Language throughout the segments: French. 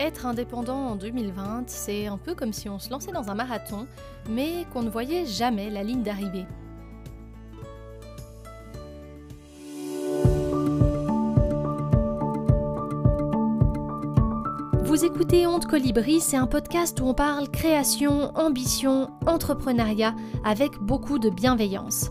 Être indépendant en 2020, c'est un peu comme si on se lançait dans un marathon, mais qu'on ne voyait jamais la ligne d'arrivée. Vous écoutez Honte Colibri, c'est un podcast où on parle création, ambition, entrepreneuriat avec beaucoup de bienveillance.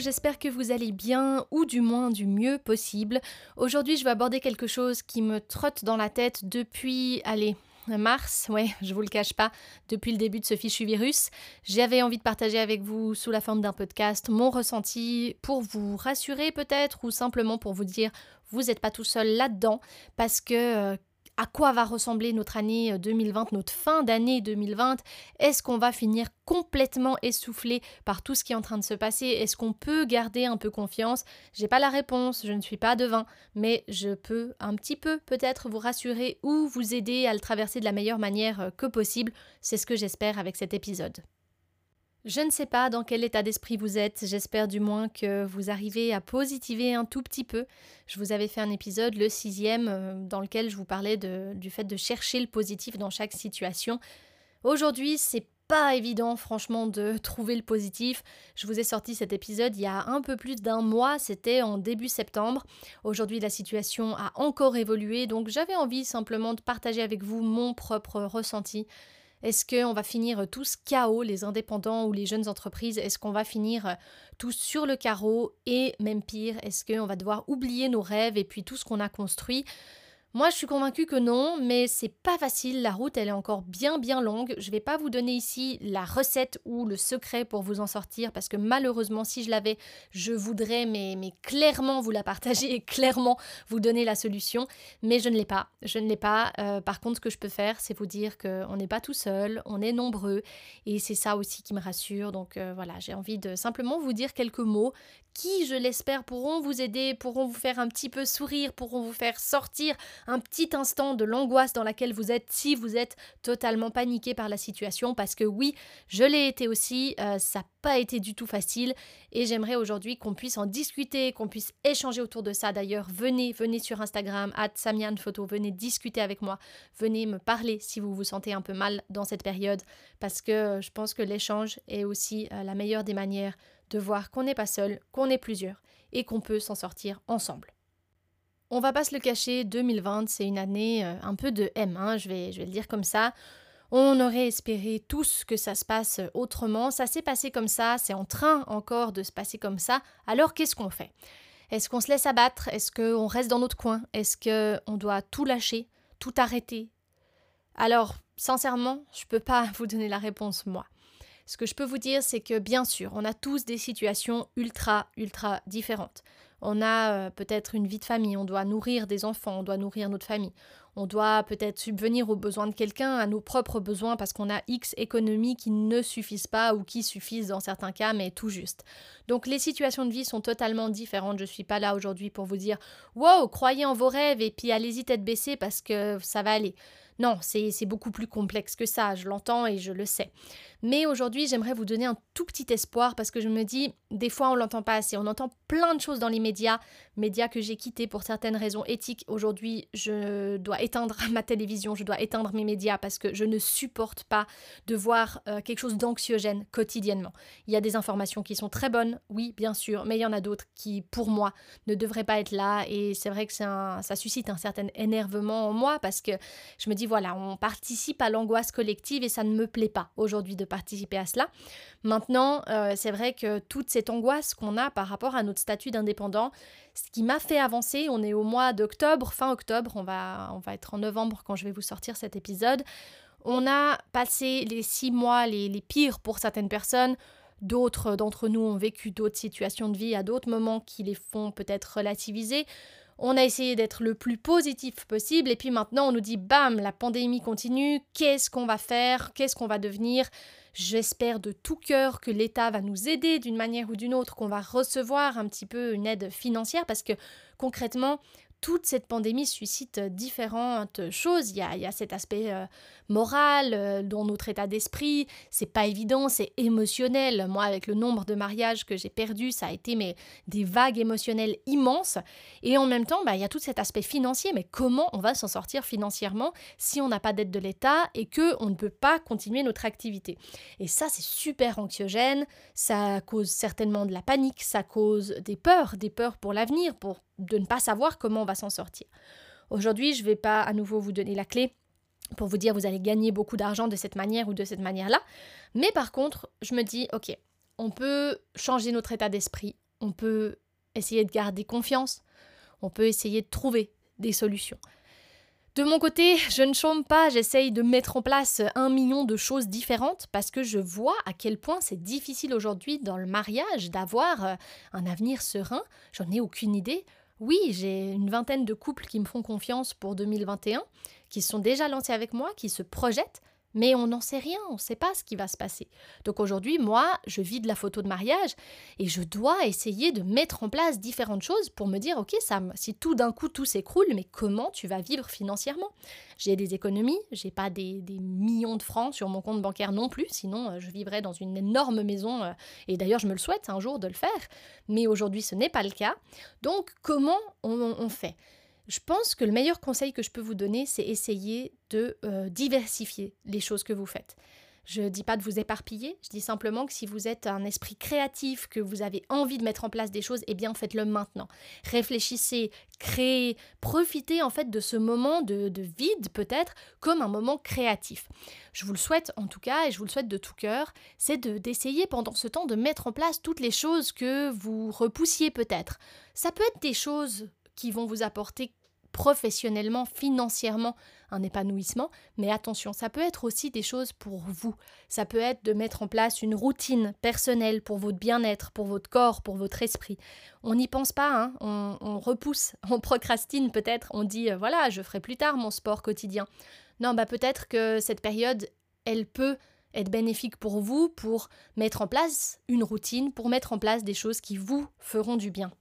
J'espère que vous allez bien ou du moins du mieux possible. Aujourd'hui, je vais aborder quelque chose qui me trotte dans la tête depuis, allez, mars, ouais, je vous le cache pas, depuis le début de ce fichu virus. J'avais envie de partager avec vous sous la forme d'un podcast mon ressenti pour vous rassurer peut-être ou simplement pour vous dire vous n'êtes pas tout seul là-dedans parce que euh, à quoi va ressembler notre année 2020, euh, notre fin d'année 2020 Est-ce qu'on va finir complètement essoufflé par tout ce qui est en train de se passer? Est-ce qu'on peut garder un peu confiance? J'ai pas la réponse, je ne suis pas devin, mais je peux un petit peu peut-être vous rassurer ou vous aider à le traverser de la meilleure manière euh, que possible. C'est ce que j'espère avec cet épisode. Je ne sais pas dans quel état d'esprit vous êtes, j'espère du moins que vous arrivez à positiver un tout petit peu. Je vous avais fait un épisode, le sixième, euh, dans lequel je vous parlais du fait de chercher le positif dans chaque situation. Aujourd'hui, c'est pas évident franchement de trouver le positif. Je vous ai sorti cet épisode il y a un peu plus d'un mois, c'était en début septembre. Aujourd'hui la situation a encore évolué, donc j'avais envie simplement de partager avec vous mon propre ressenti. Est-ce qu'on va finir tous chaos, les indépendants ou les jeunes entreprises? Est-ce qu'on va finir tous sur le carreau? Et même pire, est-ce qu'on va devoir oublier nos rêves et puis tout ce qu'on a construit? Moi, je suis convaincue que non, mais c'est pas facile. La route, elle est encore bien, bien longue. Je vais pas vous donner ici la recette ou le secret pour vous en sortir, parce que malheureusement, si je l'avais, je voudrais, mais, mais clairement vous la partager et clairement vous donner la solution. Mais je ne l'ai pas. Je ne l'ai pas. Euh, par contre, ce que je peux faire, c'est vous dire qu'on n'est pas tout seul, on est nombreux, et c'est ça aussi qui me rassure. Donc euh, voilà, j'ai envie de simplement vous dire quelques mots qui, je l'espère, pourront vous aider, pourront vous faire un petit peu sourire, pourront vous faire sortir un petit instant de l'angoisse dans laquelle vous êtes si vous êtes totalement paniqué par la situation. Parce que oui, je l'ai été aussi, euh, ça n'a pas été du tout facile et j'aimerais aujourd'hui qu'on puisse en discuter, qu'on puisse échanger autour de ça. D'ailleurs, venez, venez sur Instagram, at Photo, venez discuter avec moi, venez me parler si vous vous sentez un peu mal dans cette période parce que je pense que l'échange est aussi euh, la meilleure des manières de voir qu'on n'est pas seul, qu'on est plusieurs et qu'on peut s'en sortir ensemble. On va pas se le cacher, 2020 c'est une année euh, un peu de M, hein, je, vais, je vais le dire comme ça. On aurait espéré tous que ça se passe autrement, ça s'est passé comme ça, c'est en train encore de se passer comme ça, alors qu'est-ce qu'on fait? Est-ce qu'on se laisse abattre? Est-ce qu'on reste dans notre coin? Est-ce qu'on doit tout lâcher, tout arrêter? Alors, sincèrement, je peux pas vous donner la réponse moi. Ce que je peux vous dire, c'est que bien sûr, on a tous des situations ultra, ultra différentes. On a euh, peut-être une vie de famille, on doit nourrir des enfants, on doit nourrir notre famille. On doit peut-être subvenir aux besoins de quelqu'un, à nos propres besoins, parce qu'on a X économies qui ne suffisent pas ou qui suffisent dans certains cas, mais tout juste. Donc les situations de vie sont totalement différentes. Je ne suis pas là aujourd'hui pour vous dire Wow, croyez en vos rêves et puis allez-y tête baissée parce que ça va aller. Non, c'est beaucoup plus complexe que ça, je l'entends et je le sais. Mais aujourd'hui, j'aimerais vous donner un tout petit espoir parce que je me dis, des fois, on l'entend pas assez. On entend plein de choses dans les médias, médias que j'ai quittés pour certaines raisons éthiques. Aujourd'hui, je dois éteindre ma télévision, je dois éteindre mes médias parce que je ne supporte pas de voir euh, quelque chose d'anxiogène quotidiennement. Il y a des informations qui sont très bonnes, oui, bien sûr, mais il y en a d'autres qui, pour moi, ne devraient pas être là. Et c'est vrai que ça suscite un certain énervement en moi parce que je me dis, voilà, on participe à l'angoisse collective et ça ne me plaît pas aujourd'hui de participer à cela. Maintenant, euh, c'est vrai que toute cette angoisse qu'on a par rapport à notre statut d'indépendant, ce qui m'a fait avancer, on est au mois d'octobre, fin octobre, on va, être en novembre quand je vais vous sortir cet épisode. On a passé les six mois les pires pour certaines personnes D'autres d'entre nous ont vécu d'autres situations de vie à d'autres moments qui les font peut-être relativiser. On a essayé d'être le plus positif possible et puis maintenant on nous dit bam, la pandémie continue, qu'est-ce qu'on va faire, qu'est-ce qu'on va devenir? J'espère de tout cœur que l'État va nous aider d'une manière ou d'une autre, qu'on va recevoir un petit peu une aide financière parce que concrètement, toute cette pandémie suscite différentes choses. Il y a, cet aspect euh, moral, euh, dans notre état d'esprit, c'est pas évident, c'est émotionnel. Moi, avec le nombre de mariages que j'ai perdus, ça a été mais, des vagues émotionnelles immenses. Et en même temps, bah, il y a tout cet aspect financier. Mais comment on va s'en sortir financièrement si on n'a pas d'aide de l'État et que on ne peut pas continuer notre activité? Et ça, c'est super anxiogène. Ça cause certainement de la panique, ça cause des peurs, des peurs pour l'avenir, pour de ne pas savoir comment on va s'en sortir. Aujourd'hui, je ne vais pas à nouveau vous donner la clé pour vous dire vous allez gagner beaucoup d'argent de cette manière ou de cette manière-là. Mais par contre, je me dis, ok, on peut changer notre état d'esprit, on peut essayer de garder confiance, on peut essayer de trouver des solutions. De mon côté, je ne chôme pas, j'essaye de mettre en place un million de choses différentes parce que je vois à quel point c'est difficile aujourd'hui dans le mariage d'avoir un avenir serein. J'en ai aucune idée. Oui, j'ai une vingtaine de couples qui me font confiance pour 2021, qui sont déjà lancés avec moi, qui se projettent, mais on n'en sait rien, on ne sait pas ce qui va se passer. Donc aujourd'hui, moi, je vis de la photo de mariage et je dois essayer de mettre en place différentes choses pour me dire, ok Sam, si tout d'un coup tout s'écroule, mais comment tu vas vivre financièrement? J'ai des économies, j'ai pas des, millions de francs sur mon compte bancaire non plus, sinon euh, je vivrais dans une énorme maison euh, et d'ailleurs je me le souhaite un jour de le faire, mais aujourd'hui ce n'est pas le cas. Donc comment on fait? Je pense que le meilleur conseil que je peux vous donner, c'est essayer de euh, diversifier les choses que vous faites. Je ne dis pas de vous éparpiller, je dis simplement que si vous êtes un esprit créatif, que vous avez envie de mettre en place des choses, eh bien faites-le maintenant. Réfléchissez, créez, profitez en fait de ce moment de, vide peut-être comme un moment créatif. Je vous le souhaite en tout cas et je vous le souhaite de tout cœur, c'est d'essayer pendant ce temps de mettre en place toutes les choses que vous repoussiez peut-être. Ça peut être des choses qui vont vous apporter professionnellement, financièrement un épanouissement, mais attention, ça peut être aussi des choses pour vous. Ça peut être de mettre en place une routine personnelle pour votre bien-être, pour votre corps, pour votre esprit. On n'y pense pas, hein on, repousse, on procrastine peut-être, on dit euh, voilà, je ferai plus tard mon sport quotidien. Non, bah peut-être que cette période, elle peut être bénéfique pour vous pour mettre en place une routine, pour mettre en place des choses qui vous feront du bien.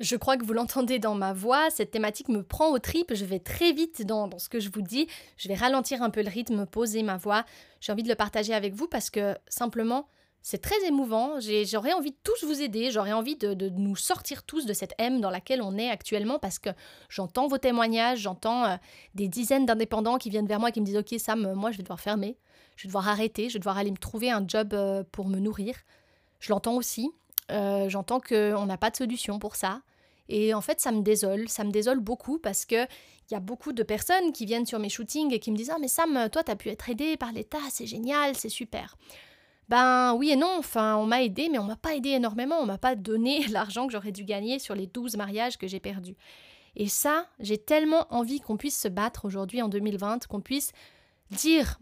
Je crois que vous l'entendez dans ma voix, cette thématique me prend au tripes, je vais très vite dans, ce que je vous dis, je vais ralentir un peu le rythme, poser ma voix, j'ai envie de le partager avec vous parce que simplement, c'est très émouvant, j'aurais envie de tous vous aider, j'aurais envie de, nous sortir tous de cette M dans laquelle on est actuellement parce que j'entends vos témoignages, j'entends euh, des dizaines d'indépendants qui viennent vers moi et qui me disent Ok Sam, moi je vais devoir fermer, je vais devoir arrêter, je vais devoir aller me trouver un job euh, pour me nourrir. Je l'entends aussi, euh, j'entends qu'on n'a pas de solution pour ça. Et en fait, ça me désole, ça me désole beaucoup parce que il y a beaucoup de personnes qui viennent sur mes shootings et qui me disent Ah, mais Sam, toi, tu as pu être aidé par l'État, c'est génial, c'est super. Ben oui et non, enfin, on m'a aidé, mais on m'a pas aidé énormément, on m'a pas donné l'argent que j'aurais dû gagner sur les 12 mariages que j'ai perdus. Et ça, j'ai tellement envie qu'on puisse se battre aujourd'hui en 2020, qu'on puisse dire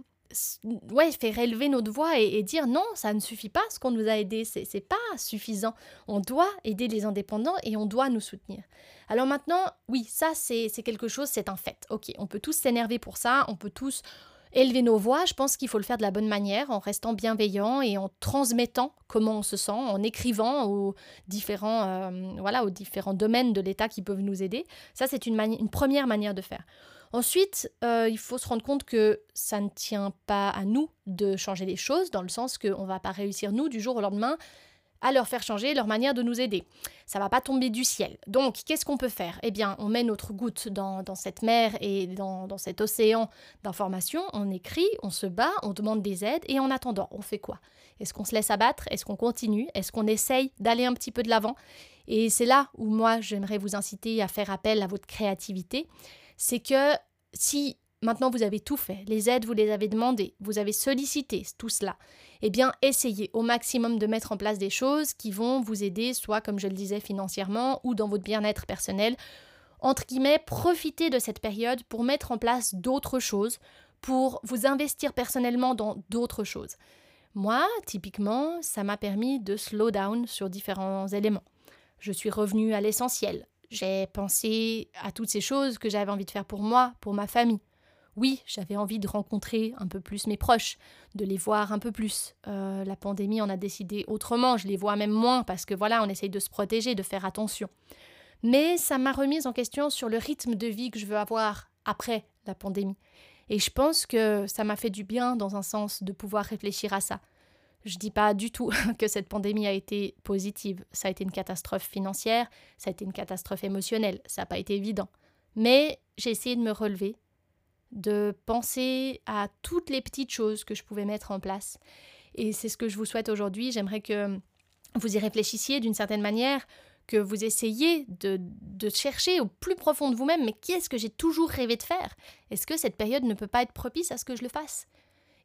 ouais, faire élever notre voix et, dire non, ça ne suffit pas ce qu'on nous a aidé, c'est pas suffisant. On doit aider les indépendants et on doit nous soutenir. Alors maintenant, oui, ça c'est quelque chose, c'est un fait. Ok, on peut tous s'énerver pour ça, on peut tous élever nos voix. Je pense qu'il faut le faire de la bonne manière, en restant bienveillant et en transmettant comment on se sent, en écrivant aux différents, euh, voilà, aux différents domaines de l'État qui peuvent nous aider. Ça, c'est une première manière de faire. Ensuite, euh, il faut se rendre compte que ça ne tient pas à nous de changer les choses, dans le sens qu'on ne va pas réussir, nous, du jour au lendemain, à leur faire changer leur manière de nous aider. Ça va pas tomber du ciel. Donc, qu'est-ce qu'on peut faire? Eh bien, on met notre goutte dans, cette mer et dans, dans cet océan d'informations, on écrit, on se bat, on demande des aides, et en attendant, on fait quoi? Est-ce qu'on se laisse abattre? Est-ce qu'on continue? Est-ce qu'on essaye d'aller un petit peu de l'avant? Et c'est là où moi, j'aimerais vous inciter à faire appel à votre créativité c'est que si maintenant vous avez tout fait, les aides vous les avez demandées, vous avez sollicité tout cela, eh bien essayez au maximum de mettre en place des choses qui vont vous aider, soit comme je le disais financièrement ou dans votre bien-être personnel. Entre guillemets, profitez de cette période pour mettre en place d'autres choses, pour vous investir personnellement dans d'autres choses. Moi, typiquement, ça m'a permis de slow down sur différents éléments. Je suis revenue à l'essentiel. J'ai pensé à toutes ces choses que j'avais envie de faire pour moi, pour ma famille. Oui, j'avais envie de rencontrer un peu plus mes proches, de les voir un peu plus. Euh, la pandémie en a décidé autrement, je les vois même moins parce que voilà, on essaye de se protéger, de faire attention. Mais ça m'a remise en question sur le rythme de vie que je veux avoir après la pandémie. Et je pense que ça m'a fait du bien dans un sens de pouvoir réfléchir à ça. Je dis pas du tout que cette pandémie a été positive. Ça a été une catastrophe financière, ça a été une catastrophe émotionnelle, ça n'a pas été évident. Mais j'ai essayé de me relever, de penser à toutes les petites choses que je pouvais mettre en place. Et c'est ce que je vous souhaite aujourd'hui. J'aimerais que vous y réfléchissiez d'une certaine manière, que vous essayiez de, chercher au plus profond de vous-même, mais qu'est-ce que j'ai toujours rêvé de faire? Est-ce que cette période ne peut pas être propice à ce que je le fasse?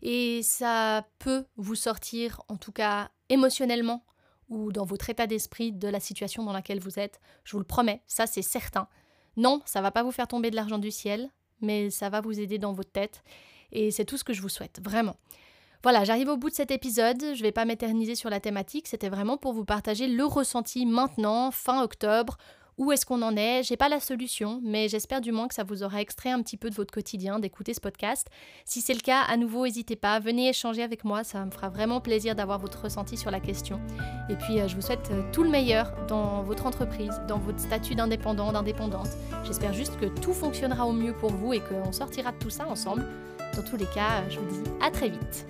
Et ça peut vous sortir, en tout cas émotionnellement, ou dans votre état d'esprit de la situation dans laquelle vous êtes. Je vous le promets, ça c'est certain. Non, ça va pas vous faire tomber de l'argent du ciel, mais ça va vous aider dans votre tête. Et c'est tout ce que je vous souhaite, vraiment. Voilà, j'arrive au bout de cet épisode. Je ne vais pas m'éterniser sur la thématique. C'était vraiment pour vous partager le ressenti maintenant, fin octobre. Où est-ce qu'on en est? J'ai pas la solution, mais j'espère du moins que ça vous aura extrait un petit peu de votre quotidien d'écouter ce podcast. Si c'est le cas, à nouveau, n'hésitez pas, venez échanger avec moi, ça me fera vraiment plaisir d'avoir votre ressenti sur la question. Et puis, euh, je vous souhaite euh, tout le meilleur dans votre entreprise, dans votre statut d'indépendant, d'indépendante. J'espère juste que tout fonctionnera au mieux pour vous et qu'on sortira de tout ça ensemble. Dans tous les cas, je vous dis à très vite.